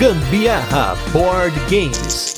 Gambiarra Board Games.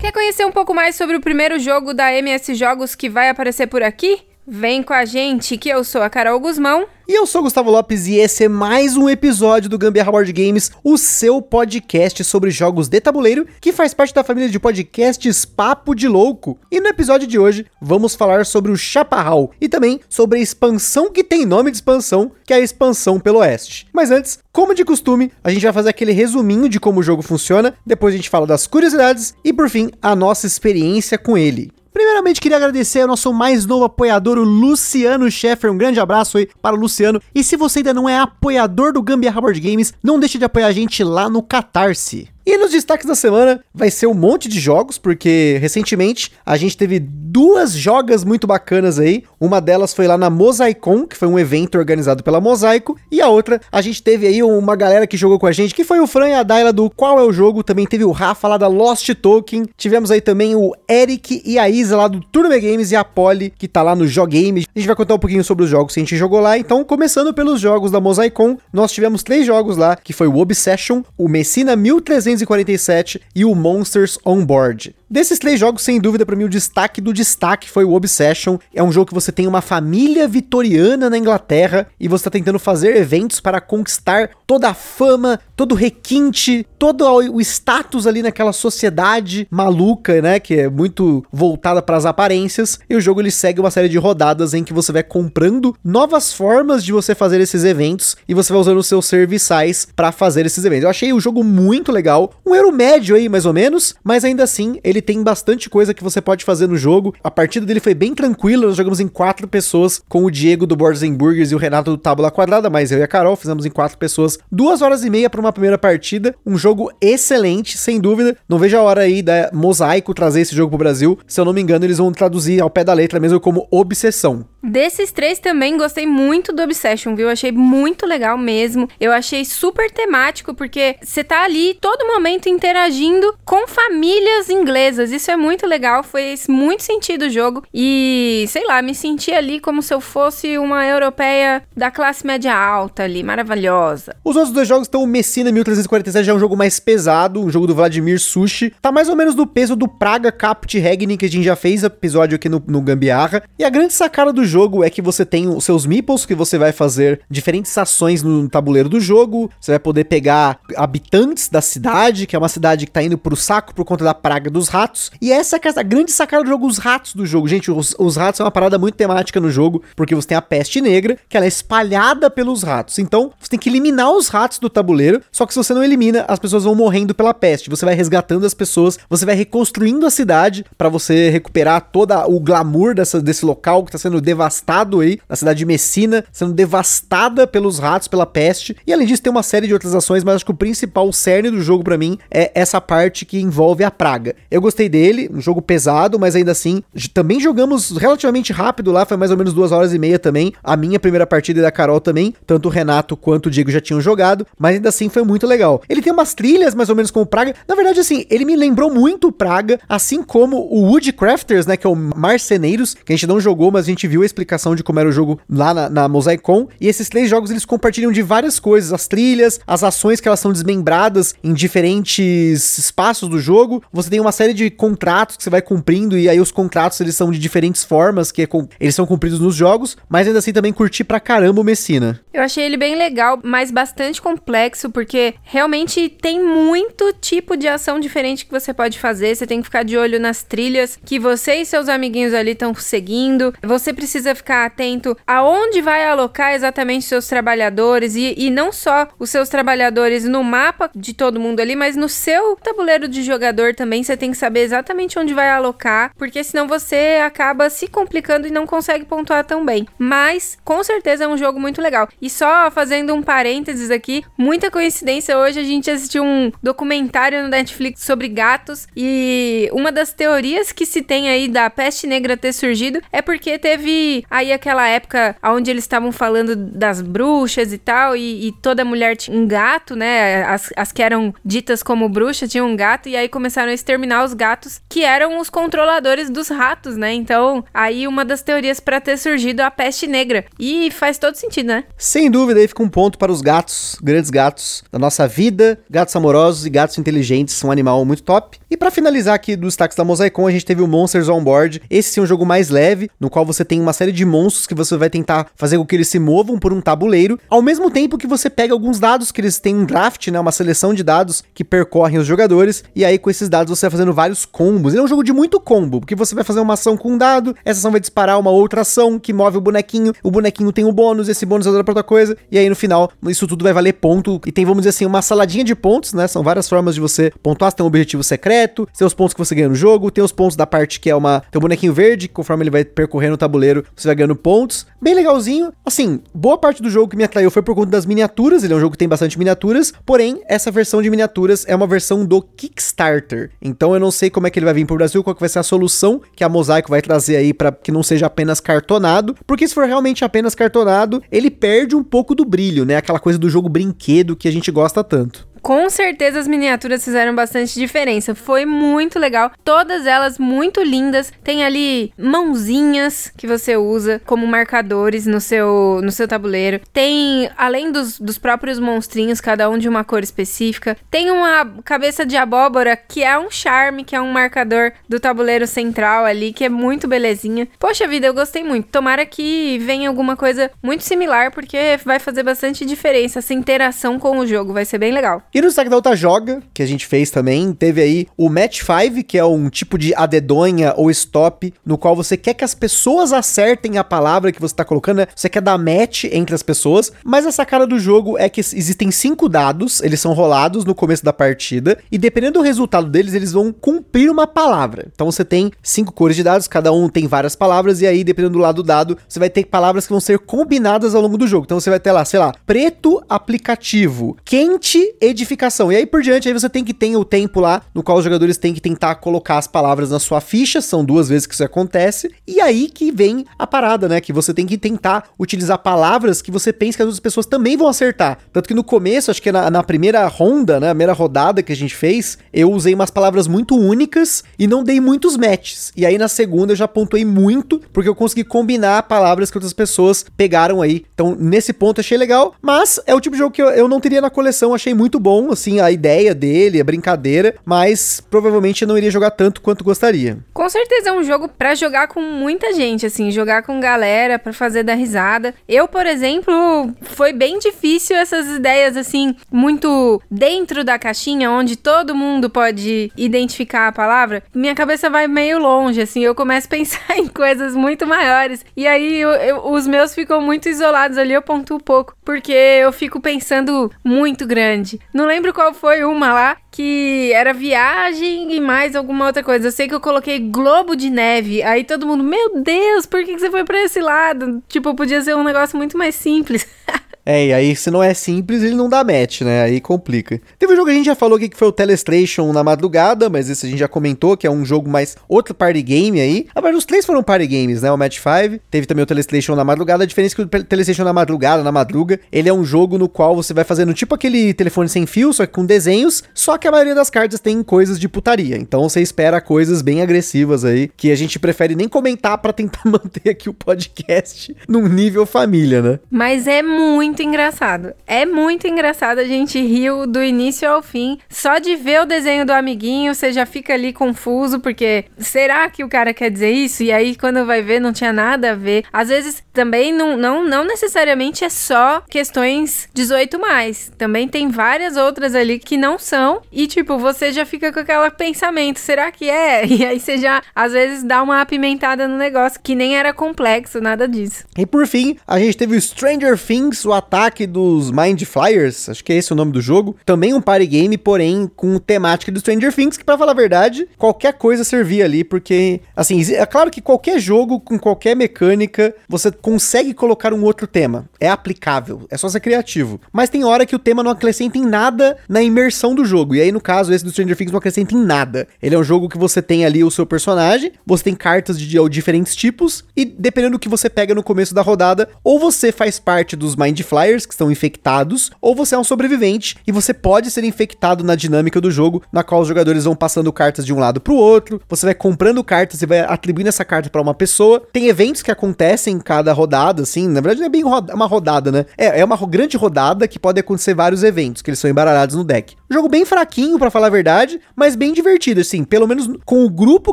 Quer conhecer um pouco mais sobre o primeiro jogo da MS Jogos que vai aparecer por aqui? Vem com a gente, que eu sou a Carol Guzmão. E eu sou o Gustavo Lopes e esse é mais um episódio do Gambiarra Board Games, o seu podcast sobre jogos de tabuleiro, que faz parte da família de podcasts Papo de Louco. E no episódio de hoje, vamos falar sobre o Chaparral e também sobre a expansão que tem nome de expansão, que é a expansão pelo Oeste. Mas antes, como de costume, a gente vai fazer aquele resuminho de como o jogo funciona, depois a gente fala das curiosidades e por fim, a nossa experiência com ele. Primeiramente, queria agradecer ao nosso mais novo apoiador, o Luciano Scheffer. Um grande abraço aí para o Luciano. E se você ainda não é apoiador do Gambiarra Board Games, não deixe de apoiar a gente lá no Catarse. E nos destaques da semana vai ser um monte de jogos, porque recentemente a gente teve duas jogas muito bacanas aí. Uma delas foi lá na Mosaicon, que foi um evento organizado pela Mosaico, e a outra a gente teve aí uma galera que jogou com a gente, que foi o Fran e a Daila do Qual é o Jogo, também teve o Rafa lá da Lost Token, tivemos aí também o Eric e a Isa lá do Turme Games e a Polly, que tá lá no Jogame. A gente vai contar um pouquinho sobre os jogos que a gente jogou lá. Então, começando pelos jogos da Mosaicon, nós tivemos três jogos lá, que foi o Obsession, o Messina 1300 1947 e o Monsters On Board. Desses três jogos, sem dúvida, para mim o destaque do destaque foi o Obsession. É um jogo que você tem uma família vitoriana na Inglaterra e você está tentando fazer eventos para conquistar toda a fama, todo o requinte, todo o status ali naquela sociedade maluca, né, que é muito voltada para as aparências. E o jogo ele segue uma série de rodadas em que você vai comprando novas formas de você fazer esses eventos e você vai usando os seus serviçais para fazer esses eventos. Eu achei o jogo muito legal, um euro médio aí mais ou menos, mas ainda assim ele tem bastante coisa que você pode fazer no jogo. A partida dele foi bem tranquila, nós jogamos em quatro pessoas com o Diego do Boards Burgers e o Renato do Tábula Quadrada, mas eu e a Carol fizemos em quatro pessoas duas horas e meia para uma primeira partida. Um jogo excelente, sem dúvida. Não vejo a hora aí da Mosaico trazer esse jogo pro Brasil. Se eu não me engano, eles vão traduzir ao pé da letra mesmo como Obsessão. Desses três também gostei muito do Obsession, viu? Achei muito legal mesmo. Eu achei super temático, porque você tá ali todo momento interagindo com famílias inglesas. Isso é muito legal, fez muito sentido o jogo. E, sei lá, me senti ali como se eu fosse uma europeia da classe média alta ali, maravilhosa. Os outros dois jogos estão o Messina 1347, já é um jogo mais pesado, um jogo do Vladimir Sushi. Tá mais ou menos do peso do Praga Caput Regni, que a gente já fez episódio aqui no, no Gambiarra. E a grande sacada do jogo jogo é que você tem os seus meeples que você vai fazer diferentes ações no tabuleiro do jogo. Você vai poder pegar habitantes da cidade, que é uma cidade que tá indo pro saco por conta da praga dos ratos. E essa é a grande sacada do jogo, os ratos do jogo. Gente, os, os ratos é uma parada muito temática no jogo, porque você tem a peste negra, que ela é espalhada pelos ratos. Então, você tem que eliminar os ratos do tabuleiro, só que se você não elimina, as pessoas vão morrendo pela peste. Você vai resgatando as pessoas, você vai reconstruindo a cidade para você recuperar todo o glamour dessa, desse local que tá sendo devastado devastado aí, na cidade de Messina, sendo devastada pelos ratos, pela peste. E além disso, tem uma série de outras ações, mas acho que o principal, o cerne do jogo para mim, é essa parte que envolve a praga. Eu gostei dele, um jogo pesado, mas ainda assim, também jogamos relativamente rápido lá, foi mais ou menos duas horas e meia também. A minha primeira partida e da Carol também, tanto o Renato quanto o Diego já tinham jogado, mas ainda assim foi muito legal. Ele tem umas trilhas mais ou menos como Praga. Na verdade, assim, ele me lembrou muito Praga, assim como o Woodcrafters, né, que é o Marceneiros, que a gente não jogou, mas a gente viu explicação de como era o jogo lá na, na Mosaicon. E esses três jogos eles compartilham de várias coisas: as trilhas, as ações que elas são desmembradas em diferentes espaços do jogo. Você tem uma série de contratos que você vai cumprindo, e aí os contratos eles são de diferentes formas, que é com, eles são cumpridos nos jogos, mas ainda assim também curti pra caramba o Messina. Eu achei ele bem legal, mas bastante complexo, porque realmente tem muito tipo de ação diferente que você pode fazer. Você tem que ficar de olho nas trilhas que você e seus amiguinhos ali estão seguindo. Você precisa ficar atento aonde vai alocar exatamente seus trabalhadores e, e não só os seus trabalhadores no mapa de todo mundo ali, mas no seu tabuleiro de jogador também. Você tem que saber exatamente onde vai alocar, porque senão você acaba se complicando e não consegue pontuar tão bem. Mas com certeza é um jogo muito legal. E só fazendo um parênteses aqui, muita coincidência, hoje a gente assistiu um documentário no Netflix sobre gatos e uma das teorias que se tem aí da peste negra ter surgido é porque teve aí aquela época onde eles estavam falando das bruxas e tal, e, e, toda mulher tinha um gato, né? As, as que eram ditas como bruxas tinham um gato, e aí começaram a exterminar os gatos, que eram os controladores dos ratos, né? Então, aí uma das teorias para ter surgido a peste negra. E faz todo sentido, né? Sem dúvida, aí fica um ponto para os gatos, grandes gatos da nossa vida, gatos amorosos e gatos inteligentes, são um animal muito top. E para finalizar aqui dos destaques da Mosaicon, a gente teve o Monsters On Board. Esse é um jogo mais leve, no qual você tem uma série de monstros que você vai tentar fazer com que eles se movam por um tabuleiro, ao mesmo tempo que você pega alguns dados que eles têm um draft, né, uma seleção de dados que percorrem os jogadores, e aí com esses dados você vai fazendo vários combos. Ele é um jogo de muito combo, porque você vai fazer uma ação com um dado, essa ação vai disparar uma outra ação que move o bonequinho, o bonequinho tem um bônus, esse bônus ajuda pra outra coisa, e aí no final isso tudo vai valer ponto, e tem, vamos dizer assim, uma saladinha de pontos, né, são várias formas de você pontuar, você tem um objetivo secreto, tem os pontos que você ganha no jogo, tem os pontos da parte que é uma, tem um bonequinho verde, conforme ele vai percorrendo o tabuleiro, você vai ganhando pontos, bem legalzinho, assim, boa parte do jogo que me atraiu foi por conta das miniaturas, ele é um jogo que tem bastante miniaturas, porém, essa versão de miniaturas é uma versão do Kickstarter, então eu não sei como é que ele vai vir pro Brasil, qual que vai ser a solução que a Mosaico vai trazer aí para que não seja apenas cartonado, porque se for realmente apenas cartonado, ele perde um pouco do brilho, né? Aquela coisa do jogo brinquedo que a gente gosta tanto. Com certeza as miniaturas fizeram bastante diferença. Foi muito legal. Todas elas muito lindas. Tem ali mãozinhas que você usa como marcadores no seu, no seu tabuleiro. Tem, além dos, dos próprios monstrinhos, cada um de uma cor específica. Tem uma cabeça de abóbora que é um charme, que é um marcador do tabuleiro central ali, que é muito belezinha. Poxa vida, eu gostei muito. Tomara que venha alguma coisa muito similar, porque vai fazer bastante diferença essa interação com o jogo. Vai ser bem legal. E no destaque da outra joga, que a gente fez também, teve aí o Match 5, que é um tipo de adedonha ou stop, no qual você quer que as pessoas acertem a palavra que você tá colocando, né? Você quer dar match entre as pessoas, mas a sacada do jogo é que existem cinco dados, eles são rolados no começo da partida, e dependendo do resultado deles, eles vão cumprir uma palavra. Então você tem cinco cores de dados, cada um tem várias palavras, e aí, dependendo do lado do dado, você vai ter palavras que vão ser combinadas ao longo do jogo. Então você vai ter lá, sei lá, preto aplicativo, quente edificação E aí por diante, aí você tem que ter o tempo lá no qual os jogadores têm que tentar colocar as palavras na sua ficha, são duas vezes que isso acontece, e aí que vem a parada, né? Que você tem que tentar utilizar palavras que você pensa que as outras pessoas também vão acertar. Tanto que no começo, acho que na, na primeira ronda, né, a primeira rodada que a gente fez, eu usei umas palavras muito únicas e não dei muitos matches. E aí na segunda eu já pontuei muito, porque eu consegui combinar palavras que outras pessoas pegaram aí. Então nesse ponto achei legal, mas é o tipo de jogo que eu, eu não teria na coleção, achei muito bom assim, a ideia dele, a brincadeira, mas provavelmente eu não iria jogar tanto quanto gostaria. Com certeza é um jogo para jogar com muita gente, assim, jogar com galera, para fazer dar risada. Eu, por exemplo, foi bem difícil essas ideias, assim, muito dentro da caixinha, onde todo mundo pode identificar a palavra. Minha cabeça vai meio longe, assim, eu começo a pensar em coisas muito maiores. E aí eu, eu, os meus ficam muito isolados ali, eu pontuo pouco, porque eu fico pensando muito grande. Não lembro qual foi uma lá que era viagem e mais alguma outra coisa. Eu sei que eu coloquei Globo de Neve. Aí todo mundo, meu Deus, por que, você foi para esse lado? Tipo, podia ser um negócio muito mais simples. É, e aí se não é simples, ele não dá match, né? Aí complica. Teve um jogo que a gente já falou aqui que foi o Telestration na madrugada, mas esse a gente já comentou, que é um jogo mais outro party game aí. Agora, os três foram party games, né? O Match 5, teve também o Telestration na madrugada. A diferença é que o Telestration na madrugada, na madruga, ele é um jogo no qual você vai fazendo tipo aquele telefone sem fio, só que com desenhos, só que a maioria das cartas tem coisas de putaria. Então você espera coisas bem agressivas aí, que a gente prefere nem comentar para tentar manter aqui o podcast num nível família, né? Mas é muito muito engraçado. É muito engraçado, a gente riu do início ao fim. Só de ver o desenho do amiguinho, você já fica ali confuso, porque será que o cara quer dizer isso? E aí, quando vai ver, não tinha nada a ver. Às vezes, também não, não, não necessariamente é só questões 18 mais. Também tem várias outras ali que não são. E, tipo, você já fica com aquele pensamento: será que é? E aí você já, às vezes, dá uma apimentada no negócio, que nem era complexo, nada disso. E por fim, a gente teve o Stranger Things, o Ataque dos Mind Flyers, acho que é esse o nome do jogo. Também um party game, porém com temática do Stranger Things, que pra falar a verdade, qualquer coisa servia ali, porque, assim, é claro que qualquer jogo com qualquer mecânica, você consegue colocar um outro tema. É aplicável, é só ser criativo. Mas tem hora que o tema não acrescenta em nada na imersão do jogo. E aí, no caso, esse do Stranger Things não acrescenta em nada. Ele é um jogo que você tem ali o seu personagem, você tem cartas de, de diferentes tipos, e dependendo do que você pega no começo da rodada, ou você faz parte dos Mind Flyers, que estão infectados, ou você é um sobrevivente e você pode ser infectado na dinâmica do jogo, na qual os jogadores vão passando cartas de um lado pro outro, você vai comprando cartas e vai atribuindo essa carta para uma pessoa. Tem eventos que acontecem em cada rodada, assim, na verdade não é bem roda uma rodada, né? É, é uma grande rodada que pode acontecer vários eventos, que eles são embaralhados no deck. Jogo bem fraquinho, para falar a verdade, mas bem divertido, assim, pelo menos com o grupo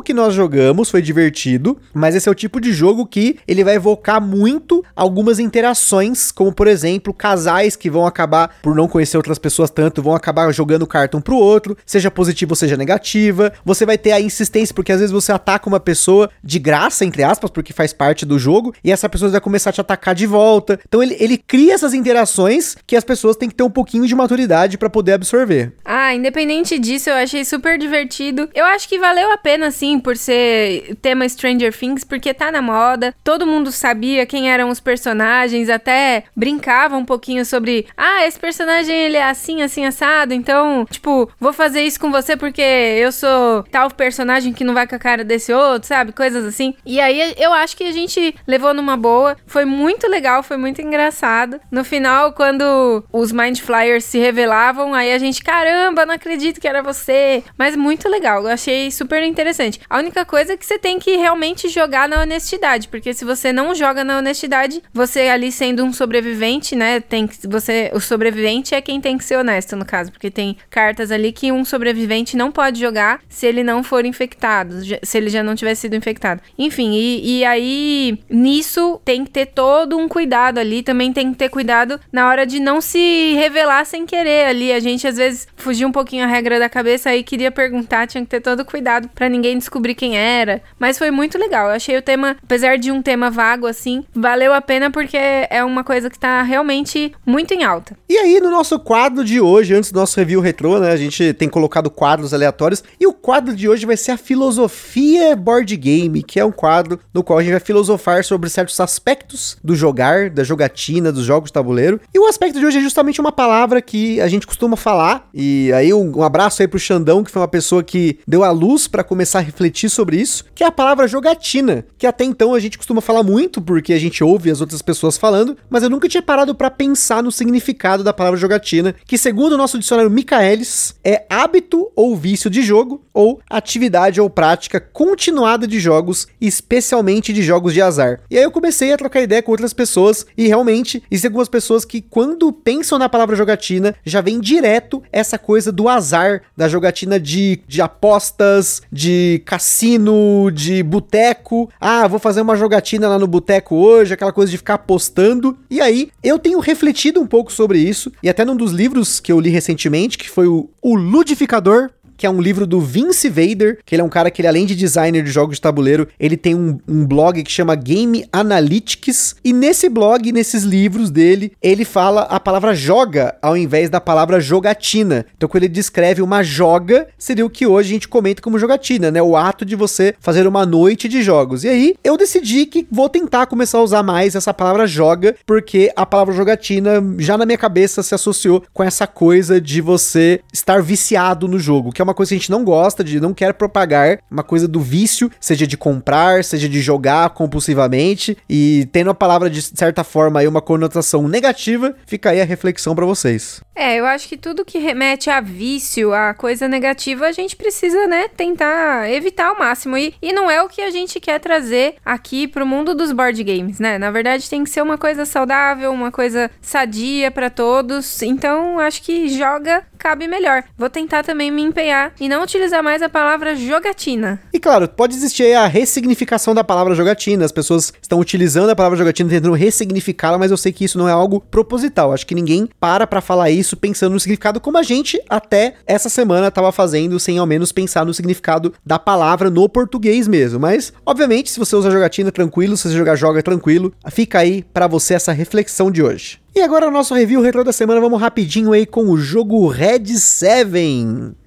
que nós jogamos foi divertido, mas esse é o tipo de jogo que ele vai evocar muito algumas interações, como por exemplo, casais que vão acabar por não conhecer outras pessoas tanto, vão acabar jogando carta um pro outro, seja positiva ou seja negativa. Você vai ter a insistência porque às vezes você ataca uma pessoa de graça, entre aspas, porque faz parte do jogo, e essa pessoa vai começar a te atacar de volta. Então ele, ele cria essas interações que as pessoas têm que ter um pouquinho de maturidade para poder absorver. Ah, independente disso, eu achei super divertido. Eu acho que valeu a pena, sim, por ser tema Stranger Things, porque tá na moda. Todo mundo sabia quem eram os personagens, até brincava um pouquinho sobre, ah, esse personagem ele é assim, assim, assado, então, tipo, vou fazer isso com você porque eu sou tal personagem que não vai com a cara desse outro, sabe? Coisas assim. E aí eu acho que a gente levou numa boa. Foi muito legal, foi muito engraçado. No final, quando os Mind Flyers se revelavam, aí a gente, caramba, não acredito que era você. Mas muito legal, eu achei super interessante. A única coisa é que você tem que realmente jogar na honestidade, porque se você não joga na honestidade, você ali sendo um sobrevivente, né, tem que você o sobrevivente é quem tem que ser honesto no caso, porque tem cartas ali que um sobrevivente não pode jogar se ele não for infectado, se ele já não tiver sido infectado. Enfim, e, e aí nisso tem que ter todo um cuidado ali, também tem que ter cuidado na hora de não se revelar sem querer ali. A gente às vezes fugia um pouquinho a regra da cabeça aí queria perguntar, tinha que ter todo cuidado para ninguém descobrir quem era, mas foi muito legal. Eu achei o tema, apesar de um tema vago assim, valeu a pena porque é uma coisa que tá realmente muito em alta. E aí, no nosso quadro de hoje, antes do nosso review retrô, né, a gente tem colocado quadros aleatórios, e o quadro de hoje vai ser a filosofia board game, que é um quadro no qual a gente vai filosofar sobre certos aspectos do jogar, da jogatina, dos jogos de tabuleiro. E o aspecto de hoje é justamente uma palavra que a gente costuma falar, e aí um, um abraço aí pro Xandão, que foi uma pessoa que deu a luz para começar a refletir sobre isso, que é a palavra jogatina, que até então a gente costuma falar muito porque a gente ouve as outras pessoas falando, mas eu nunca tinha parado para pensar no significado da palavra jogatina, que segundo o nosso dicionário Michaelis, é hábito ou vício de jogo ou atividade ou prática continuada de jogos, especialmente de jogos de azar. E aí eu comecei a trocar ideia com outras pessoas e realmente existem algumas pessoas que quando pensam na palavra jogatina, já vem direto coisa do azar, da jogatina de, de apostas, de cassino, de boteco. Ah, vou fazer uma jogatina lá no boteco hoje, aquela coisa de ficar apostando. E aí, eu tenho refletido um pouco sobre isso, e até num dos livros que eu li recentemente, que foi o, o Ludificador, que é um livro do Vince Vader, que ele é um cara que ele, além de designer de jogos de tabuleiro, ele tem um, um blog que chama Game Analytics, e nesse blog, nesses livros dele, ele fala a palavra joga ao invés da palavra jogatina. Então, quando ele descreve uma joga, seria o que hoje a gente comenta como jogatina, né? O ato de você fazer uma noite de jogos. E aí, eu decidi que vou tentar começar a usar mais essa palavra joga, porque a palavra jogatina já na minha cabeça se associou com essa coisa de você estar viciado no jogo, que é uma coisa que a gente não gosta, de não quer propagar, uma coisa do vício, seja de comprar, seja de jogar compulsivamente, e tendo a palavra de certa forma aí uma conotação negativa, fica aí a reflexão para vocês. É, eu acho que tudo que remete a vício, a coisa negativa, a gente precisa, né, tentar evitar ao máximo. E, e não é o que a gente quer trazer aqui pro mundo dos board games, né? Na verdade, tem que ser uma coisa saudável, uma coisa sadia para todos. Então, acho que joga cabe melhor. Vou tentar também me empenhar e não utilizar mais a palavra jogatina. E claro, pode existir a ressignificação da palavra jogatina. As pessoas estão utilizando a palavra jogatina tentando ressignificá-la, mas eu sei que isso não é algo proposital. Acho que ninguém para pra falar isso pensando no significado como a gente até essa semana estava fazendo, sem ao menos pensar no significado da palavra no português mesmo. Mas, obviamente, se você usa jogatina tranquilo, se você jogar joga tranquilo, fica aí para você essa reflexão de hoje. E agora o nosso review retro da semana, vamos rapidinho aí com o jogo Red 7.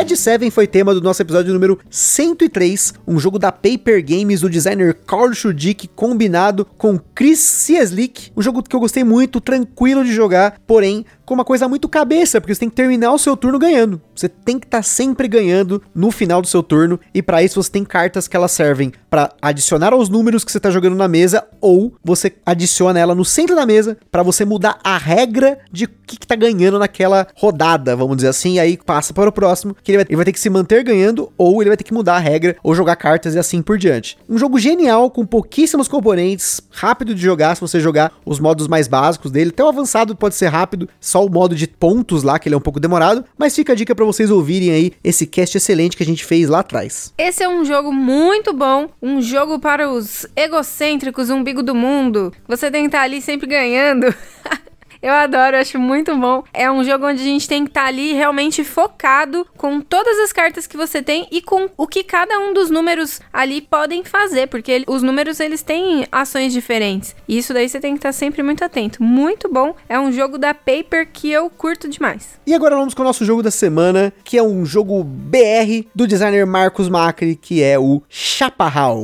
Red 7 foi tema do nosso episódio número 103, um jogo da Paper Games do designer Carl Schudick combinado com Chris Cieslik, um jogo que eu gostei muito, tranquilo de jogar, porém com uma coisa muito cabeça, porque você tem que terminar o seu turno ganhando. Você tem que estar tá sempre ganhando no final do seu turno, e para isso você tem cartas que elas servem para adicionar aos números que você está jogando na mesa, ou você adiciona ela no centro da mesa para você mudar a regra de que, que tá ganhando naquela rodada, vamos dizer assim, e aí passa para o próximo, que ele vai, ele vai ter que se manter ganhando, ou ele vai ter que mudar a regra, ou jogar cartas e assim por diante. Um jogo genial, com pouquíssimos componentes, rápido de jogar se você jogar os modos mais básicos dele, até o avançado pode ser rápido, só o modo de pontos lá, que ele é um pouco demorado, mas fica a dica para vocês ouvirem aí esse cast excelente que a gente fez lá atrás. Esse é um jogo muito bom, um jogo para os egocêntricos, umbigo do mundo. Você tem que estar ali sempre ganhando. Eu adoro, acho muito bom. É um jogo onde a gente tem que estar tá ali realmente focado com todas as cartas que você tem e com o que cada um dos números ali podem fazer, porque os números eles têm ações diferentes. E isso daí você tem que estar tá sempre muito atento. Muito bom. É um jogo da Paper que eu curto demais. E agora vamos com o nosso jogo da semana, que é um jogo BR do designer Marcos Macri, que é o Chaparral.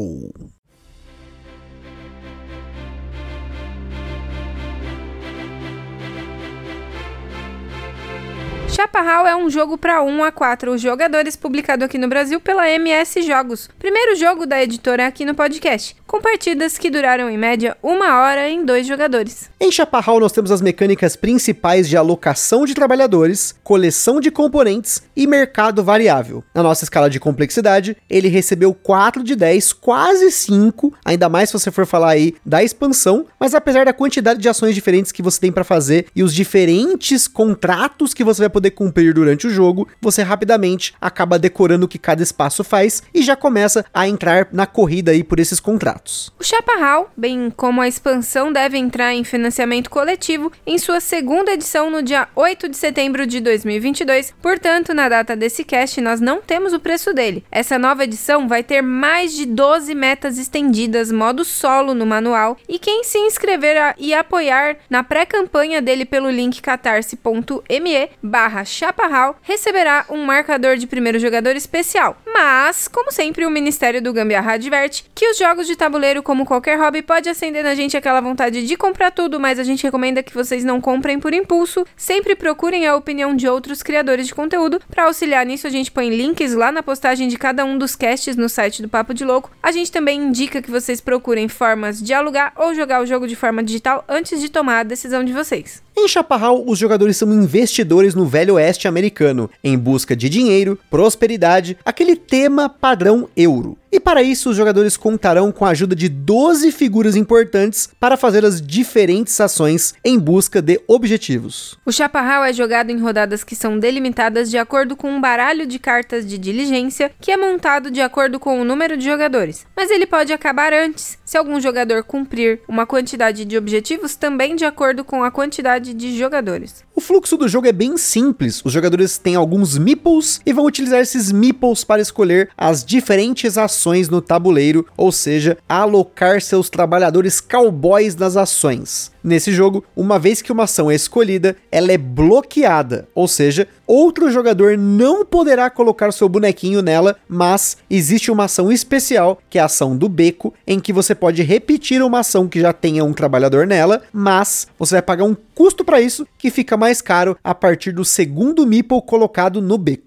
Chaparral é um jogo para 1 a 4 jogadores publicado aqui no Brasil pela MS Jogos. Primeiro jogo da editora aqui no podcast, com partidas que duraram em média uma hora em dois jogadores. Em Chaparral nós temos as mecânicas principais de alocação de trabalhadores, coleção de componentes e mercado variável. Na nossa escala de complexidade, ele recebeu 4 de 10, quase 5, ainda mais se você for falar aí da expansão, mas apesar da quantidade de ações diferentes que você tem para fazer e os diferentes contratos que você vai poder cumprir durante o jogo, você rapidamente acaba decorando o que cada espaço faz e já começa a entrar na corrida aí por esses contratos. O Chaparral, bem como a expansão, deve entrar em financiamento coletivo em sua segunda edição no dia 8 de setembro de 2022. Portanto, na data desse cast, nós não temos o preço dele. Essa nova edição vai ter mais de 12 metas estendidas, modo solo no manual, e quem se inscrever e apoiar na pré-campanha dele pelo link catarse.me barra Chaparral receberá um marcador de primeiro jogador especial. Mas, como sempre, o Ministério do Gambiarra adverte que os jogos de tabuleiro, como qualquer hobby, pode acender na gente aquela vontade de comprar tudo, mas a gente recomenda que vocês não comprem por impulso. Sempre procurem a opinião de outros criadores de conteúdo. Para auxiliar nisso, a gente põe links lá na postagem de cada um dos casts no site do Papo de Louco. A gente também indica que vocês procurem formas de alugar ou jogar o jogo de forma digital antes de tomar a decisão de vocês. Em Chaparral, os jogadores são investidores no velho oeste americano, em busca de dinheiro, prosperidade, aquele tema padrão euro. E para isso, os jogadores contarão com a ajuda de 12 figuras importantes para fazer as diferentes ações em busca de objetivos. O chaparral é jogado em rodadas que são delimitadas de acordo com um baralho de cartas de diligência que é montado de acordo com o número de jogadores, mas ele pode acabar antes se algum jogador cumprir uma quantidade de objetivos também de acordo com a quantidade de jogadores. O fluxo do jogo é bem simples. Os jogadores têm alguns meeples e vão utilizar esses meeples para escolher as diferentes ações ações no tabuleiro, ou seja, alocar seus trabalhadores cowboys nas ações. Nesse jogo, uma vez que uma ação é escolhida, ela é bloqueada, ou seja, outro jogador não poderá colocar seu bonequinho nela, mas existe uma ação especial, que é a ação do beco, em que você pode repetir uma ação que já tenha um trabalhador nela, mas você vai pagar um custo para isso que fica mais caro a partir do segundo meeple colocado no beco.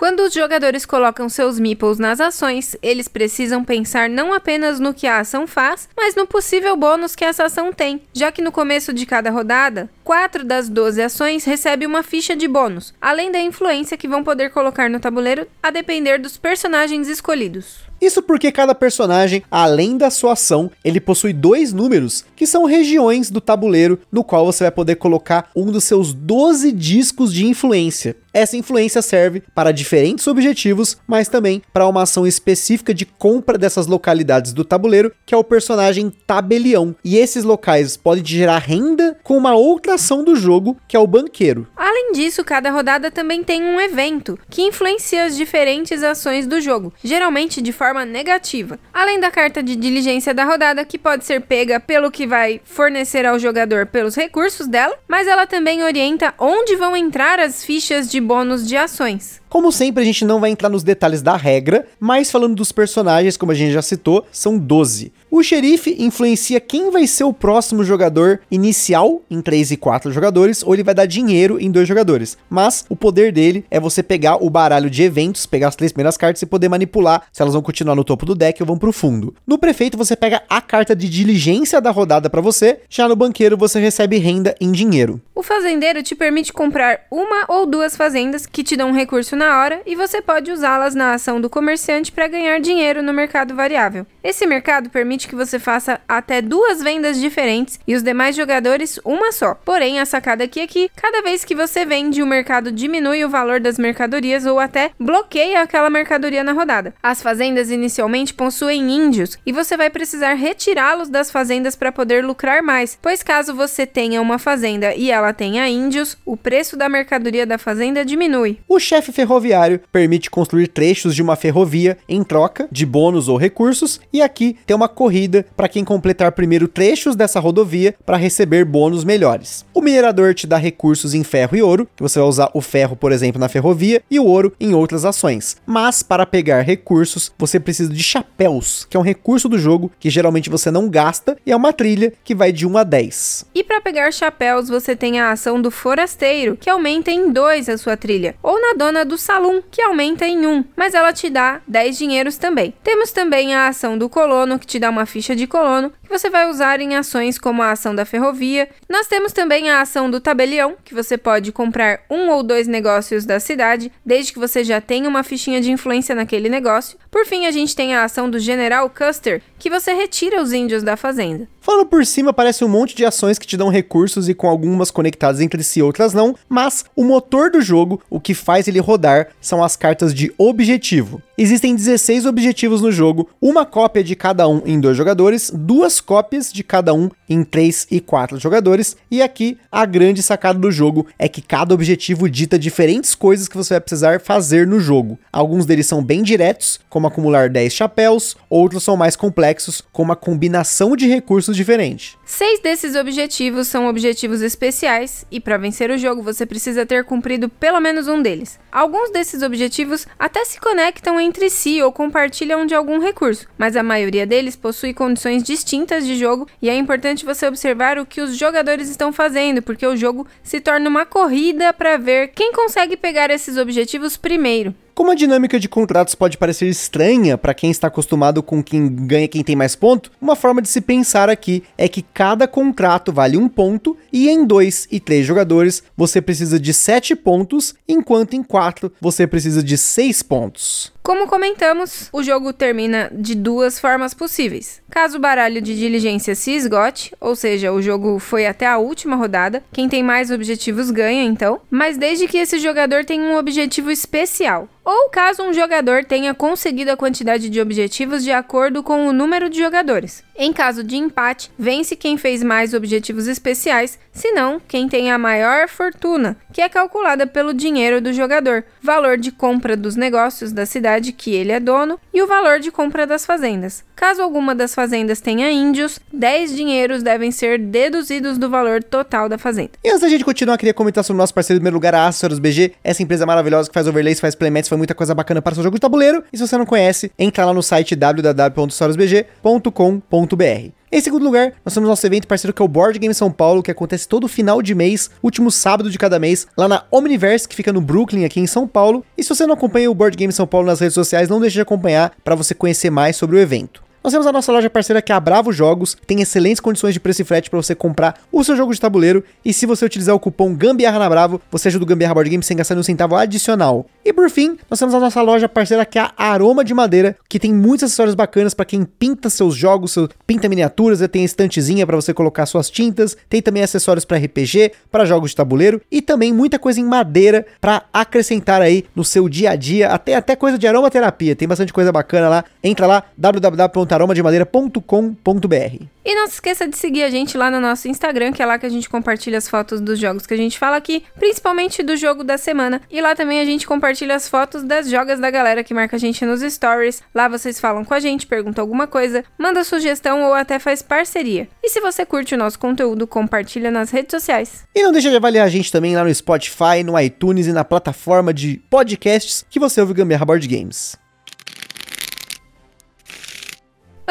Quando os jogadores colocam seus meeples nas ações, eles precisam pensar não apenas no que a ação faz, mas no possível bônus que essa ação tem, já que no começo de cada rodada, quatro das 12 ações recebem uma ficha de bônus, além da influência que vão poder colocar no tabuleiro a depender dos personagens escolhidos. Isso porque cada personagem, além da sua ação, ele possui dois números, que são regiões do tabuleiro, no qual você vai poder colocar um dos seus 12 discos de influência. Essa influência serve para diferentes objetivos, mas também para uma ação específica de compra dessas localidades do tabuleiro, que é o personagem tabelião. E esses locais podem gerar renda com uma outra ação do jogo, que é o banqueiro. Além disso, cada rodada também tem um evento que influencia as diferentes ações do jogo, geralmente de forma negativa. Além da carta de diligência da rodada, que pode ser pega pelo que vai fornecer ao jogador pelos recursos dela, mas ela também orienta onde vão entrar as fichas de bônus de ações. Como sempre, a gente não vai entrar nos detalhes da regra, mas falando dos personagens, como a gente já citou, são 12. O xerife influencia quem vai ser o próximo jogador inicial em 3 e 4 jogadores, ou ele vai dar dinheiro em 2 jogadores. Mas o poder dele é você pegar o baralho de eventos, pegar as três primeiras cartas e poder manipular se elas vão continuar no topo do deck ou vão pro fundo. No prefeito, você pega a carta de diligência da rodada para você, já no banqueiro você recebe renda em dinheiro. O fazendeiro te permite comprar uma ou duas fazendas que te dão um recurso na hora e você pode usá-las na ação do comerciante para ganhar dinheiro no mercado variável. Esse mercado permite que você faça até duas vendas diferentes e os demais jogadores uma só. Porém, a sacada aqui é que cada vez que você vende, o mercado diminui o valor das mercadorias ou até bloqueia aquela mercadoria na rodada. As fazendas inicialmente possuem índios e você vai precisar retirá-los das fazendas para poder lucrar mais, pois caso você tenha uma fazenda e ela tenha índios, o preço da mercadoria da fazenda diminui. O chefe ferroviário permite construir trechos de uma ferrovia em troca de bônus ou recursos, e aqui tem uma corrida para quem completar primeiro trechos dessa rodovia para receber bônus melhores. O minerador te dá recursos em ferro e ouro, que você vai usar o ferro, por exemplo, na ferrovia, e o ouro em outras ações. Mas para pegar recursos, você precisa de chapéus, que é um recurso do jogo que geralmente você não gasta, e é uma trilha que vai de 1 a 10. E para pegar chapéus, você tem a ação do forasteiro, que aumenta em 2 a sua trilha, ou na dona do salão, que aumenta em 1, mas ela te dá 10 dinheiros também. Temos também a ação do colono, que te dá uma ficha de colono, que você vai usar em ações como a ação da ferrovia. Nós temos também a ação do tabelião, que você pode comprar um ou dois negócios da cidade, desde que você já tenha uma fichinha de influência naquele negócio. Por fim, a gente tem a ação do General Custer, que você retira os índios da fazenda. Falando por cima, parece um monte de ações que te dão recursos e com algumas conectadas entre si, outras não, mas o motor do jogo, o que faz ele rodar, são as cartas de objetivo. Existem 16 objetivos no jogo, uma cópia de cada um em dois jogadores, duas cópias de cada um em três e quatro jogadores, e aqui a grande sacada do jogo é que cada objetivo dita diferentes coisas que você vai precisar fazer no jogo. Alguns deles são bem diretos, como acumular 10 chapéus, outros são mais complexos, como a combinação de recursos diferente. Seis desses objetivos são objetivos especiais, e para vencer o jogo você precisa ter cumprido pelo menos um deles. Alguns desses objetivos até se conectam entre si ou compartilham de algum recurso, mas a maioria deles possui condições distintas de jogo e é importante você observar o que os jogadores estão fazendo, porque o jogo se torna uma corrida para ver quem consegue pegar esses objetivos primeiro. Como a dinâmica de contratos pode parecer estranha para quem está acostumado com quem ganha quem tem mais ponto, uma forma de se pensar aqui é que cada contrato vale um ponto e em dois e três jogadores você precisa de sete pontos, enquanto em quatro você precisa de seis pontos. Como comentamos, o jogo termina de duas formas possíveis. Caso o baralho de diligência se esgote, ou seja, o jogo foi até a última rodada, quem tem mais objetivos ganha então, mas desde que esse jogador tenha um objetivo especial. Ou caso um jogador tenha conseguido a quantidade de objetivos de acordo com o número de jogadores. Em caso de empate, vence quem fez mais objetivos especiais, senão quem tem a maior fortuna, que é calculada pelo dinheiro do jogador, valor de compra dos negócios da cidade que ele é dono e o valor de compra das fazendas. Caso alguma das fazendas tenha índios, 10 dinheiros devem ser deduzidos do valor total da fazenda. E antes da gente continuar, queria comentar sobre o nosso parceiro do primeiro lugar, a Astros BG, essa empresa maravilhosa que faz overlays, faz playmats, faz muita coisa bacana para seu jogo de tabuleiro. E se você não conhece, entra lá no site www.sorosbg.com.br. Em segundo lugar, nós temos nosso evento parceiro que é o Board Game São Paulo, que acontece todo final de mês, último sábado de cada mês, lá na Omniverse, que fica no Brooklyn, aqui em São Paulo. E se você não acompanha o Board Game São Paulo nas redes sociais, não deixe de acompanhar para você conhecer mais sobre o evento. Nós temos a nossa loja parceira que é a Bravo Jogos, tem excelentes condições de preço e frete para você comprar o seu jogo de tabuleiro e se você utilizar o cupom Gambiarra na Bravo, você ajuda o Gambiarra Board Game sem gastar nenhum centavo adicional. E por fim, nós temos a nossa loja parceira que é a Aroma de Madeira, que tem muitos acessórios bacanas para quem pinta seus jogos, seu, pinta miniaturas, tem estantezinha para você colocar suas tintas, tem também acessórios para RPG, para jogos de tabuleiro e também muita coisa em madeira para acrescentar aí no seu dia a dia, até até coisa de aromaterapia, tem bastante coisa bacana lá. Entra lá www.aromademadeira.com.br. E não se esqueça de seguir a gente lá no nosso Instagram, que é lá que a gente compartilha as fotos dos jogos que a gente fala aqui, principalmente do jogo da semana. E lá também a gente compartilha as fotos das jogas da galera que marca a gente nos stories. Lá vocês falam com a gente, perguntam alguma coisa, manda sugestão ou até faz parceria. E se você curte o nosso conteúdo, compartilha nas redes sociais. E não deixa de avaliar a gente também lá no Spotify, no iTunes e na plataforma de podcasts que você ouve Gambiarra Board Games.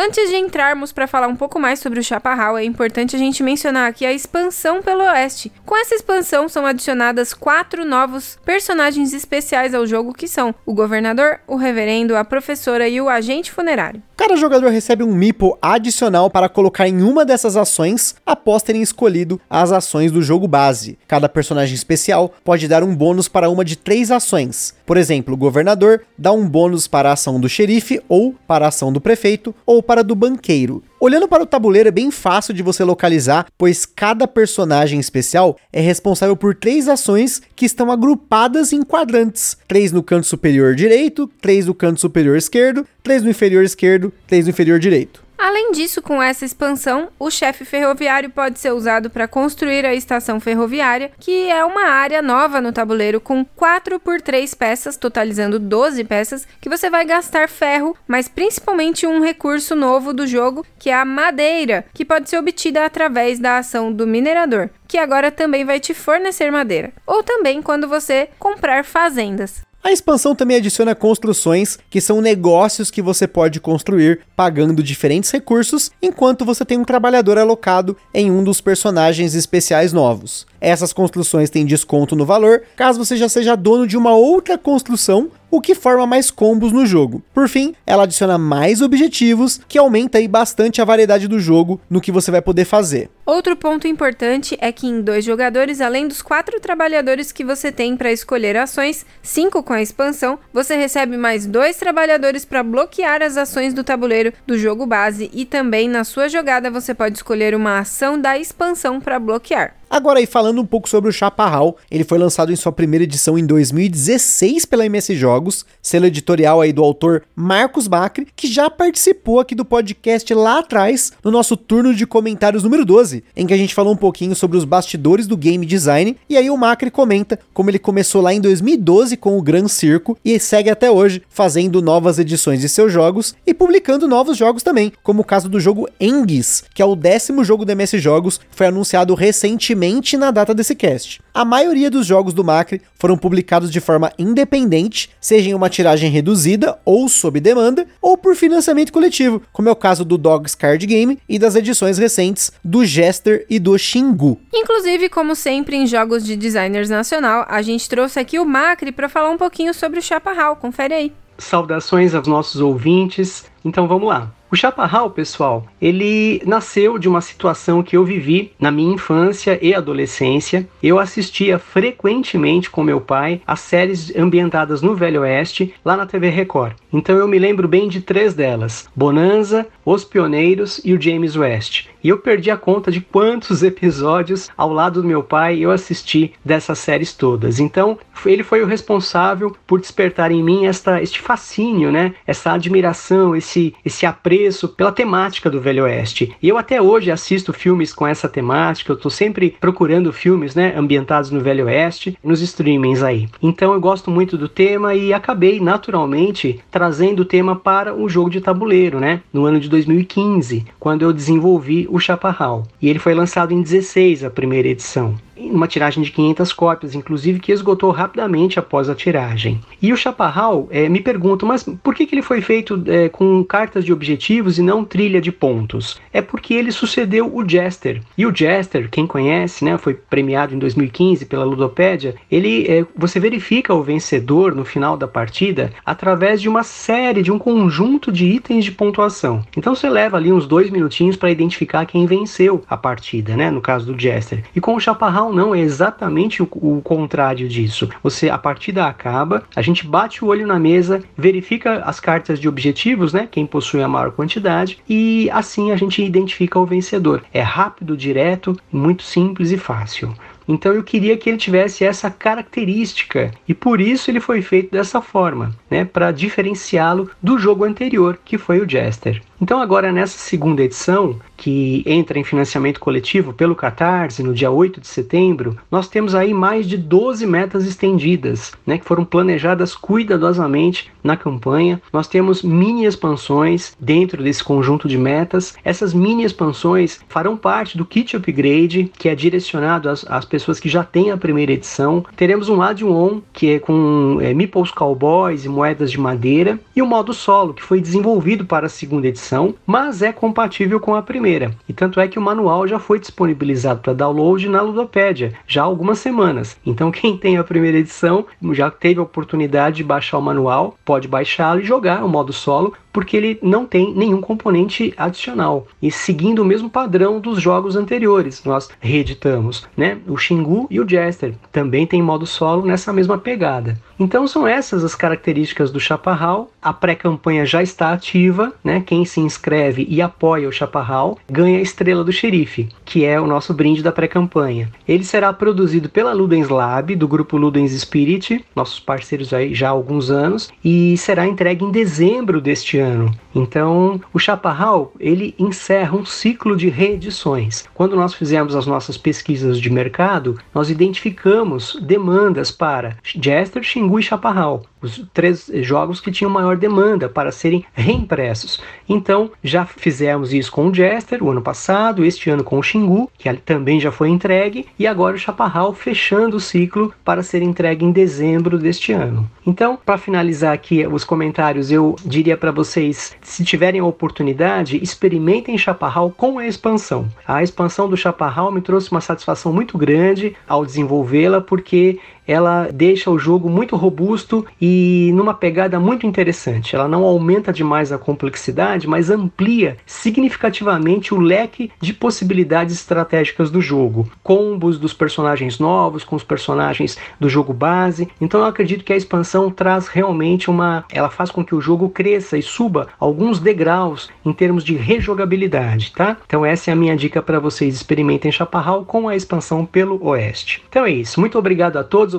Antes de entrarmos para falar um pouco mais sobre o Chaparral, é importante a gente mencionar aqui a expansão pelo Oeste. Com essa expansão são adicionadas quatro novos personagens especiais ao jogo que são o Governador, o Reverendo, a Professora e o Agente Funerário. Cada jogador recebe um Meeple adicional para colocar em uma dessas ações após terem escolhido as ações do jogo base. Cada personagem especial pode dar um bônus para uma de três ações. Por exemplo, o governador dá um bônus para a ação do xerife, ou para a ação do prefeito, ou para a do banqueiro. Olhando para o tabuleiro é bem fácil de você localizar, pois cada personagem especial é responsável por três ações que estão agrupadas em quadrantes: três no canto superior direito, três no canto superior esquerdo, três no inferior esquerdo, três no inferior direito. Além disso, com essa expansão, o chefe ferroviário pode ser usado para construir a estação ferroviária, que é uma área nova no tabuleiro com 4 por 3 peças, totalizando 12 peças, que você vai gastar ferro, mas principalmente um recurso novo do jogo, que é a madeira, que pode ser obtida através da ação do minerador, que agora também vai te fornecer madeira, ou também quando você comprar fazendas. A expansão também adiciona construções, que são negócios que você pode construir pagando diferentes recursos, enquanto você tem um trabalhador alocado em um dos personagens especiais novos. Essas construções têm desconto no valor, caso você já seja dono de uma outra construção o que forma mais combos no jogo. Por fim, ela adiciona mais objetivos, que aumenta aí bastante a variedade do jogo no que você vai poder fazer. Outro ponto importante é que em dois jogadores, além dos quatro trabalhadores que você tem para escolher ações, cinco com a expansão, você recebe mais dois trabalhadores para bloquear as ações do tabuleiro do jogo base e também na sua jogada você pode escolher uma ação da expansão para bloquear. Agora aí falando um pouco sobre o Chaparral, ele foi lançado em sua primeira edição em 2016 pela MS Jogos, selo editorial aí do autor Marcos Macri, que já participou aqui do podcast lá atrás, no nosso turno de comentários número 12, em que a gente falou um pouquinho sobre os bastidores do game design, e aí o Macri comenta como ele começou lá em 2012 com o Gran Circo e segue até hoje fazendo novas edições de seus jogos e publicando novos jogos também, como o caso do jogo Enguis, que é o décimo jogo da MS Jogos, foi anunciado recentemente recentemente na data desse cast. A maioria dos jogos do Macri foram publicados de forma independente, seja em uma tiragem reduzida ou sob demanda, ou por financiamento coletivo, como é o caso do Dogs Card Game e das edições recentes do Jester e do Xingu. Inclusive, como sempre em jogos de designers nacional, a gente trouxe aqui o Macri para falar um pouquinho sobre o Chaparral. Confere aí. Saudações aos nossos ouvintes. Então vamos lá. O Chaparral, pessoal, ele nasceu de uma situação que eu vivi na minha infância e adolescência. Eu assistia frequentemente com meu pai a séries ambientadas no Velho Oeste, lá na TV Record. Então eu me lembro bem de três delas: Bonanza, Os Pioneiros e o James West. E eu perdi a conta de quantos episódios ao lado do meu pai eu assisti dessas séries todas. Então, ele foi o responsável por despertar em mim esta, este fascínio, né? Essa admiração, esse, esse apreço pela temática do Velho Oeste. E eu até hoje assisto filmes com essa temática, eu tô sempre procurando filmes, né, ambientados no Velho Oeste, nos streamings aí. Então eu gosto muito do tema e acabei naturalmente trazendo o tema para o jogo de tabuleiro, né, no ano de 2015, quando eu desenvolvi o Chaparral. E ele foi lançado em 16 a primeira edição. Uma tiragem de 500 cópias, inclusive, que esgotou rapidamente após a tiragem. E o Chaparral é, me pergunta, mas por que, que ele foi feito é, com cartas de objetivos e não trilha de pontos? É porque ele sucedeu o Jester. E o Jester, quem conhece, né, foi premiado em 2015 pela Ludopédia, ele, é, você verifica o vencedor no final da partida através de uma série, de um conjunto de itens de pontuação. Então você leva ali uns dois minutinhos para identificar quem venceu a partida, né, no caso do Jester. E com o Chaparral não, é exatamente o, o contrário disso. Você, a partida acaba, a gente bate o olho na mesa, verifica as cartas de objetivos, né, quem possui a maior quantidade, e assim a gente identifica o vencedor. É rápido, direto, muito simples e fácil. Então eu queria que ele tivesse essa característica e por isso ele foi feito dessa forma, né, para diferenciá-lo do jogo anterior, que foi o Jester. Então, agora nessa segunda edição, que entra em financiamento coletivo pelo Catarse no dia 8 de setembro, nós temos aí mais de 12 metas estendidas, né, que foram planejadas cuidadosamente na campanha. Nós temos mini expansões dentro desse conjunto de metas. Essas mini expansões farão parte do kit upgrade, que é direcionado às, às pessoas que já têm a primeira edição. Teremos um add-on, que é com é, Meeples Cowboys e moedas de madeira, e o modo solo, que foi desenvolvido para a segunda edição edição, mas é compatível com a primeira. E tanto é que o manual já foi disponibilizado para download na Ludopédia já há algumas semanas. Então quem tem a primeira edição já teve a oportunidade de baixar o manual, pode baixá-lo e jogar o modo solo, porque ele não tem nenhum componente adicional. E seguindo o mesmo padrão dos jogos anteriores, nós reeditamos, né? O Xingu e o Jester também tem modo solo nessa mesma pegada. Então são essas as características do Chaparral. A pré-campanha já está ativa, né? Quem se inscreve e apoia o Chaparral ganha a estrela do xerife, que é o nosso brinde da pré-campanha. Ele será produzido pela Ludens Lab, do grupo Ludens Spirit, nossos parceiros aí já há alguns anos, e será entregue em dezembro deste ano. Então, o Chaparral, ele encerra um ciclo de reedições. Quando nós fizemos as nossas pesquisas de mercado, nós identificamos demandas para Jester, Xingu e Chaparral os três jogos que tinham maior demanda para serem reimpressos. Então, já fizemos isso com o Jester o ano passado, este ano com o Xingu, que também já foi entregue, e agora o Chaparral fechando o ciclo para ser entregue em dezembro deste ano. Então, para finalizar aqui os comentários, eu diria para vocês, se tiverem a oportunidade, experimentem Chaparral com a expansão. A expansão do Chaparral me trouxe uma satisfação muito grande ao desenvolvê-la, porque ela deixa o jogo muito robusto e numa pegada muito interessante. Ela não aumenta demais a complexidade, mas amplia significativamente o leque de possibilidades estratégicas do jogo. Combos dos personagens novos com os personagens do jogo base. Então eu acredito que a expansão traz realmente uma. Ela faz com que o jogo cresça e suba alguns degraus em termos de rejogabilidade, tá? Então essa é a minha dica para vocês. Experimentem Chaparral com a expansão pelo Oeste. Então é isso. Muito obrigado a todos.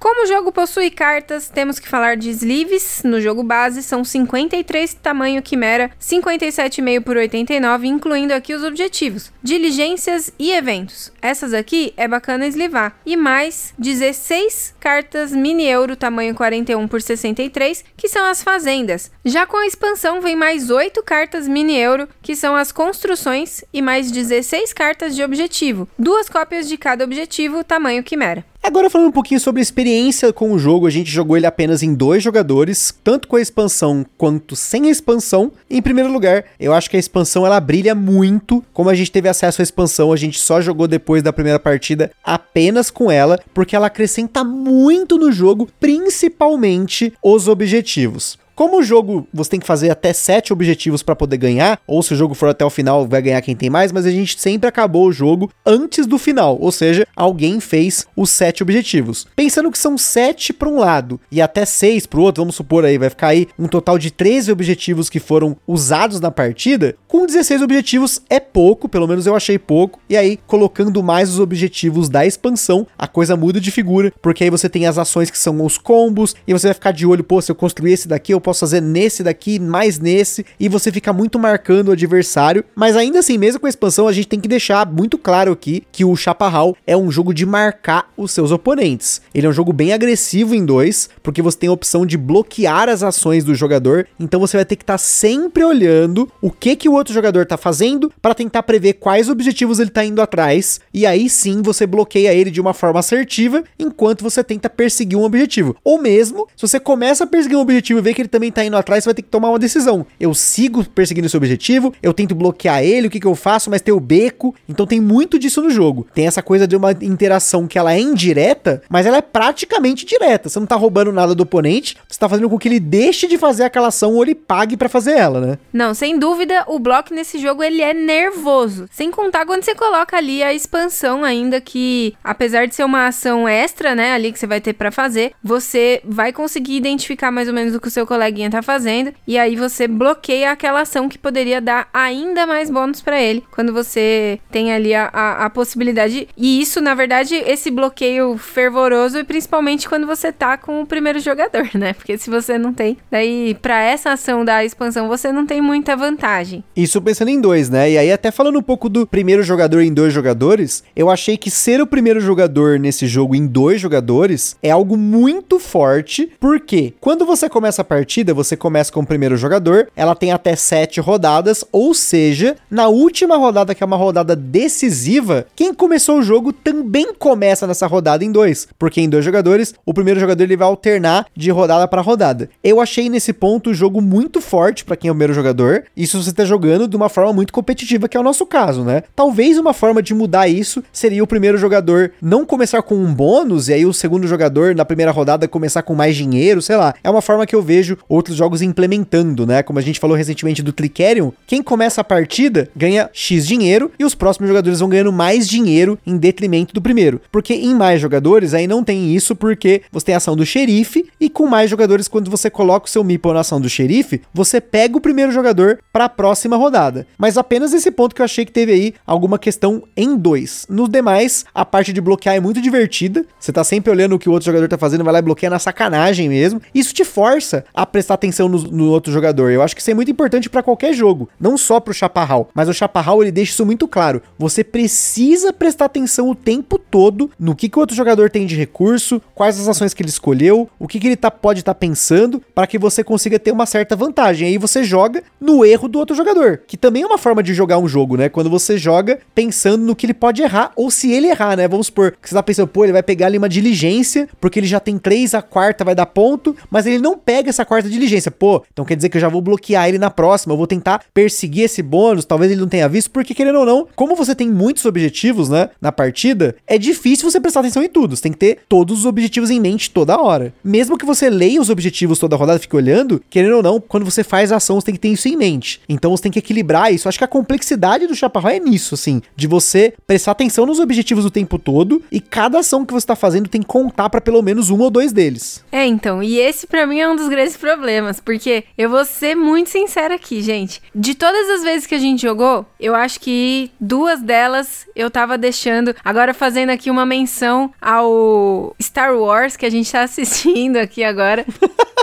Como o jogo possui cartas, temos que falar de sleeves. No jogo base são 53 tamanho quimera, 57,5 por 89, incluindo aqui os objetivos, diligências e eventos. Essas aqui é bacana eslivar. E mais 16 cartas mini euro tamanho 41 por 63, que são as fazendas. Já com a expansão vem mais 8 cartas mini euro, que são as construções, e mais 16 cartas de objetivo, duas cópias de cada objetivo tamanho quimera. Agora falando um pouquinho sobre a experiência com o jogo, a gente jogou ele apenas em dois jogadores, tanto com a expansão quanto sem a expansão. Em primeiro lugar, eu acho que a expansão ela brilha muito. Como a gente teve acesso à expansão, a gente só jogou depois da primeira partida apenas com ela, porque ela acrescenta muito no jogo, principalmente os objetivos. Como o jogo você tem que fazer até sete objetivos para poder ganhar, ou se o jogo for até o final, vai ganhar quem tem mais, mas a gente sempre acabou o jogo antes do final, ou seja, alguém fez os sete objetivos. Pensando que são sete para um lado e até seis para o outro, vamos supor aí, vai ficar aí um total de 13 objetivos que foram usados na partida. Com 16 objetivos é pouco, pelo menos eu achei pouco. E aí, colocando mais os objetivos da expansão, a coisa muda de figura, porque aí você tem as ações que são os combos, e você vai ficar de olho, pô, se eu construir esse daqui, eu posso fazer nesse daqui, mais nesse, e você fica muito marcando o adversário. Mas ainda assim, mesmo com a expansão, a gente tem que deixar muito claro aqui que o Chaparral é um jogo de marcar os seus oponentes. Ele é um jogo bem agressivo em dois, porque você tem a opção de bloquear as ações do jogador, então você vai ter que estar tá sempre olhando o que que o outro jogador tá fazendo para tentar prever quais objetivos ele tá indo atrás, e aí sim você bloqueia ele de uma forma assertiva enquanto você tenta perseguir um objetivo. Ou mesmo, se você começa a perseguir um objetivo e vê que ele também tá indo atrás, você vai ter que tomar uma decisão. Eu sigo perseguindo esse objetivo, eu tento bloquear ele, o que que eu faço, mas tem o beco. Então tem muito disso no jogo. Tem essa coisa de uma interação que ela é indireta, mas ela é praticamente direta. Você não tá roubando nada do oponente, você tá fazendo com que ele deixe de fazer aquela ação ou ele pague para fazer ela, né? Não, sem dúvida, o bloco nesse jogo ele é nervoso. Sem contar quando você coloca ali a expansão ainda que, apesar de ser uma ação extra, né, ali que você vai ter para fazer, você vai conseguir identificar mais ou menos o que o seu coleguinha tá fazendo e aí você bloqueia aquela ação que poderia dar ainda mais bônus para ele quando você tem ali a, a, a, possibilidade. E isso, na verdade, esse bloqueio fervoroso e principalmente quando você tá com o primeiro jogador, né? Porque se você não tem, daí para essa ação da expansão você não tem muita vantagem. Isso pensando em dois, né? E aí até falando um pouco do primeiro jogador em dois jogadores, eu achei que ser o primeiro jogador nesse jogo em dois jogadores é algo muito forte, porque quando você começa a partida, você começa com o primeiro jogador, ela tem até sete rodadas, ou seja, na última rodada, que é uma rodada decisiva, quem começou o jogo também começa nessa rodada em dois, porque em dois jogadores, o primeiro jogador ele vai alternar de rodada para rodada. Eu achei nesse ponto o jogo muito forte para quem é o primeiro jogador, isso você está jogando de uma forma muito competitiva, que é o nosso caso, né? Talvez uma forma de mudar isso seria o primeiro jogador não começar com um bônus e aí o segundo jogador na primeira rodada começar com mais dinheiro, sei lá. É uma forma que eu vejo outros jogos implementando, né? Como a gente falou recentemente do Tricerion, quem começa a partida ganha X dinheiro e os próximos jogadores vão ganhando mais dinheiro em detrimento do primeiro. Porque em mais jogadores aí não tem isso porque você tem a ação do xerife e com mais jogadores quando você coloca o seu meeple na ação do xerife, você pega o primeiro jogador para a próxima rodada. Mas apenas esse ponto que eu achei que teve aí alguma questão em dois. Nos demais, a parte de bloquear é muito divertida. Você tá sempre olhando o que o outro jogador tá fazendo, vai lá e bloqueia na sacanagem mesmo. Isso te força a prestar atenção no, no outro jogador. Eu acho que isso é muito importante para qualquer jogo, não só pro chaparral, mas o chaparral ele deixa isso muito claro. Você precisa prestar atenção o tempo todo no que, que o outro jogador tem de recurso, quais as ações que ele escolheu, o que, que ele tá, pode estar tá pensando, para que você consiga ter uma certa vantagem. Aí você joga no erro do outro jogador, que também é uma forma de jogar um jogo, né? Quando você joga pensando no que ele pode errar, ou se ele errar, né? Vamos supor que você tá pensando, pô, ele vai pegar ali uma diligência, porque ele já tem três, a quarta vai dar ponto, mas ele não pega essa quarta diligência. Pô, então quer dizer que eu já vou bloquear ele na próxima, eu vou tentar perseguir esse bônus, talvez ele não tenha visto, porque querendo ou não, como você tem muitos objetivos, né, na partida, é difícil você prestar atenção em tudo. Você tem que ter todos os objetivos em mente toda hora. Mesmo que você leia os objetivos toda rodada e fique olhando, querendo ou não, quando você faz a ação, você tem que ter isso em mente. Então você tem que equilibrar isso. Acho que a complexidade do Chaparral é nisso, assim, de você prestar atenção nos objetivos o tempo todo e cada ação que você tá fazendo tem que contar para pelo menos um ou dois deles. É, então, e esse para mim é um dos grandes problemas, porque eu vou ser muito sincera aqui, gente. De todas as vezes que a gente jogou, eu acho que duas delas eu tava deixando. Agora fazendo aqui uma menção ao Star Wars que a gente tá assistindo aqui agora.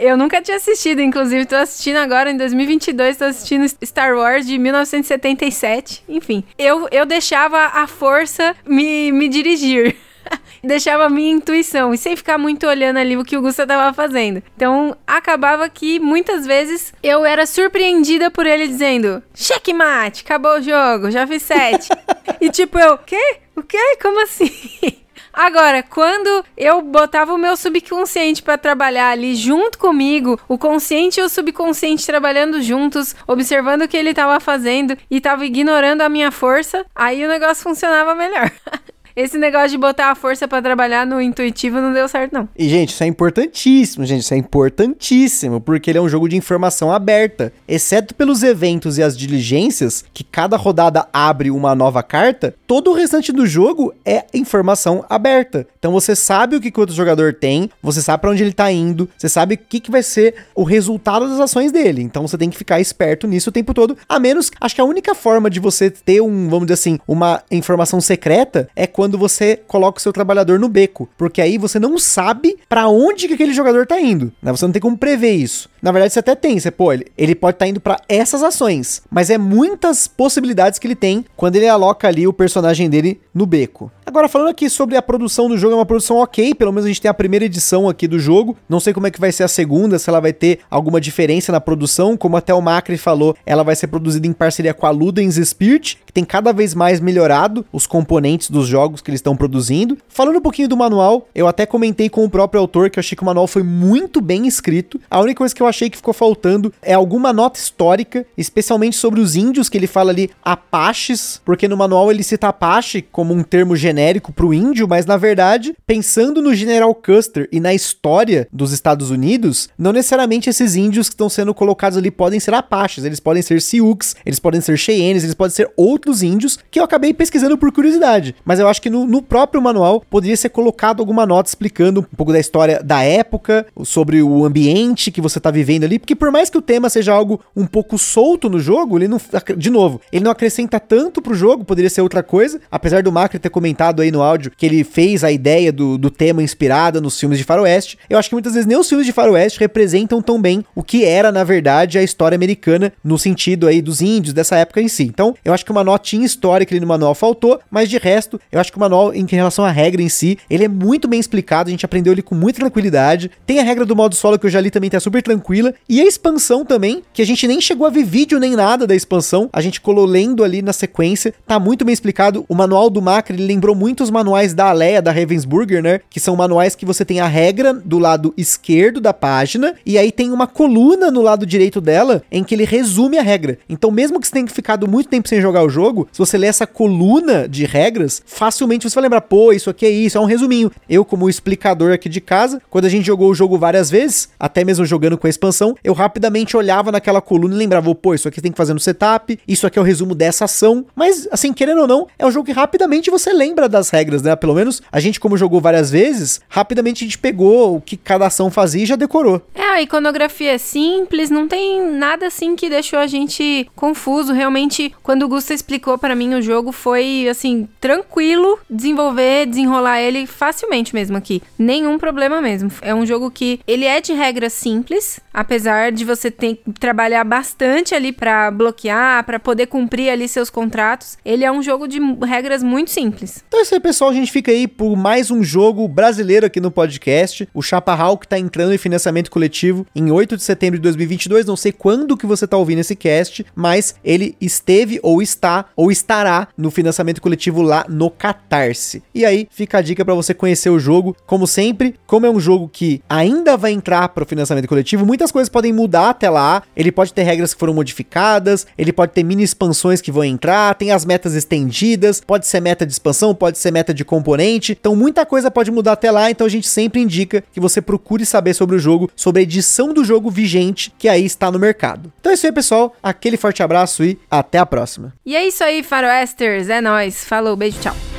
Eu nunca tinha assistido, inclusive tô assistindo agora em 2022, tô assistindo Star Wars de 1977. Enfim, eu, eu deixava a força me, me dirigir. deixava a minha intuição e sem ficar muito olhando ali o que o Gusta tava fazendo. Então, acabava que muitas vezes eu era surpreendida por ele dizendo: checkmate, acabou o jogo, já fiz sete. e tipo, eu, quê? O quê? Como assim? Agora, quando eu botava o meu subconsciente para trabalhar ali junto comigo, o consciente e o subconsciente trabalhando juntos, observando o que ele estava fazendo e tava ignorando a minha força, aí o negócio funcionava melhor. Esse negócio de botar a força para trabalhar no intuitivo não deu certo, não. E, gente, isso é importantíssimo, gente. Isso é importantíssimo, porque ele é um jogo de informação aberta. Exceto pelos eventos e as diligências, que cada rodada abre uma nova carta, todo o restante do jogo é informação aberta. Então você sabe o que, que o outro jogador tem, você sabe para onde ele tá indo, você sabe o que, que vai ser o resultado das ações dele. Então você tem que ficar esperto nisso o tempo todo. A menos, acho que a única forma de você ter um, vamos dizer assim, uma informação secreta é quando quando você coloca o seu trabalhador no beco, porque aí você não sabe para onde que aquele jogador tá indo, né? Você não tem como prever isso. Na verdade, você até tem, você, pô, ele, ele pode estar tá indo para essas ações, mas é muitas possibilidades que ele tem quando ele aloca ali o personagem dele no beco. Agora, falando aqui sobre a produção do jogo, é uma produção ok, pelo menos a gente tem a primeira edição aqui do jogo. Não sei como é que vai ser a segunda, se ela vai ter alguma diferença na produção. Como até o Macri falou, ela vai ser produzida em parceria com a Ludens Spirit, que tem cada vez mais melhorado os componentes dos jogos que eles estão produzindo. Falando um pouquinho do manual, eu até comentei com o próprio autor que eu achei que o manual foi muito bem escrito. A única coisa que eu achei que ficou faltando é alguma nota histórica, especialmente sobre os índios, que ele fala ali Apaches, porque no manual ele cita Apache como um termo genérico genérico pro índio, mas na verdade, pensando no General Custer e na história dos Estados Unidos, não necessariamente esses índios que estão sendo colocados ali podem ser Apaches, eles podem ser Sioux, eles podem ser Cheyennes, eles podem ser outros índios que eu acabei pesquisando por curiosidade. Mas eu acho que no, no próprio manual poderia ser colocado alguma nota explicando um pouco da história da época, sobre o ambiente que você tá vivendo ali, porque por mais que o tema seja algo um pouco solto no jogo, ele não, de novo, ele não acrescenta tanto pro jogo, poderia ser outra coisa, apesar do Macri ter comentado comentado aí no áudio que ele fez a ideia do, do tema inspirada nos filmes de faroeste. Eu acho que muitas vezes nem os filmes de faroeste representam tão bem o que era, na verdade, a história americana no sentido aí dos índios, dessa época em si. Então, eu acho que uma notinha histórica ali no manual faltou, mas de resto, eu acho que o manual, em relação à regra em si, ele é muito bem explicado, a gente aprendeu ele com muita tranquilidade. Tem a regra do modo solo que eu já li também, tá super tranquila. E a expansão também, que a gente nem chegou a ver vídeo nem nada da expansão, a gente colou lendo ali na sequência, tá muito bem explicado. O manual do Macri, ele lembrou muitos manuais da Aleia, da Ravensburger, né? Que são manuais que você tem a regra do lado esquerdo da página e aí tem uma coluna no lado direito dela em que ele resume a regra. Então, mesmo que você tenha ficado muito tempo sem jogar o jogo, se você ler essa coluna de regras, facilmente você vai lembrar, pô, isso aqui é isso, é um resuminho. Eu, como explicador aqui de casa, quando a gente jogou o jogo várias vezes, até mesmo jogando com a expansão, eu rapidamente olhava naquela coluna e lembrava, pô, isso aqui tem que fazer no setup, isso aqui é o resumo dessa ação. Mas, assim, querendo ou não, é um jogo que rapidamente você lembra das regras né? Pelo menos a gente, como jogou várias vezes, rapidamente a gente pegou o que cada ação fazia e já decorou. É, a iconografia é simples, não tem nada assim que deixou a gente confuso. Realmente, quando o Gusta explicou para mim o jogo, foi assim, tranquilo desenvolver, desenrolar ele facilmente mesmo aqui. Nenhum problema mesmo. É um jogo que ele é de regras simples, apesar de você ter que trabalhar bastante ali para bloquear, para poder cumprir ali seus contratos. Ele é um jogo de regras muito simples. Então é isso aí, pessoal, a gente fica aí por mais um jogo brasileiro aqui no podcast. O Chaparral que tá entrando em financiamento coletivo em 8 de setembro de 2022. Não sei quando que você tá ouvindo esse cast, mas ele esteve ou está ou estará no financiamento coletivo lá no E aí fica a dica para você conhecer o jogo. Como sempre, como é um jogo que ainda vai entrar para o financiamento coletivo, muitas coisas podem mudar até lá. Ele pode ter regras que foram modificadas, ele pode ter mini expansões que vão entrar, tem as metas estendidas, pode ser meta de expansão, pode ser meta meta de componente. Então muita coisa pode mudar até lá, então a gente sempre indica que você procure saber sobre o jogo, sobre a edição do jogo vigente que aí está no mercado. Então é isso aí, pessoal. Aquele forte abraço e até a próxima. E é isso aí, Faroesters. É nós. Falou, beijo, tchau.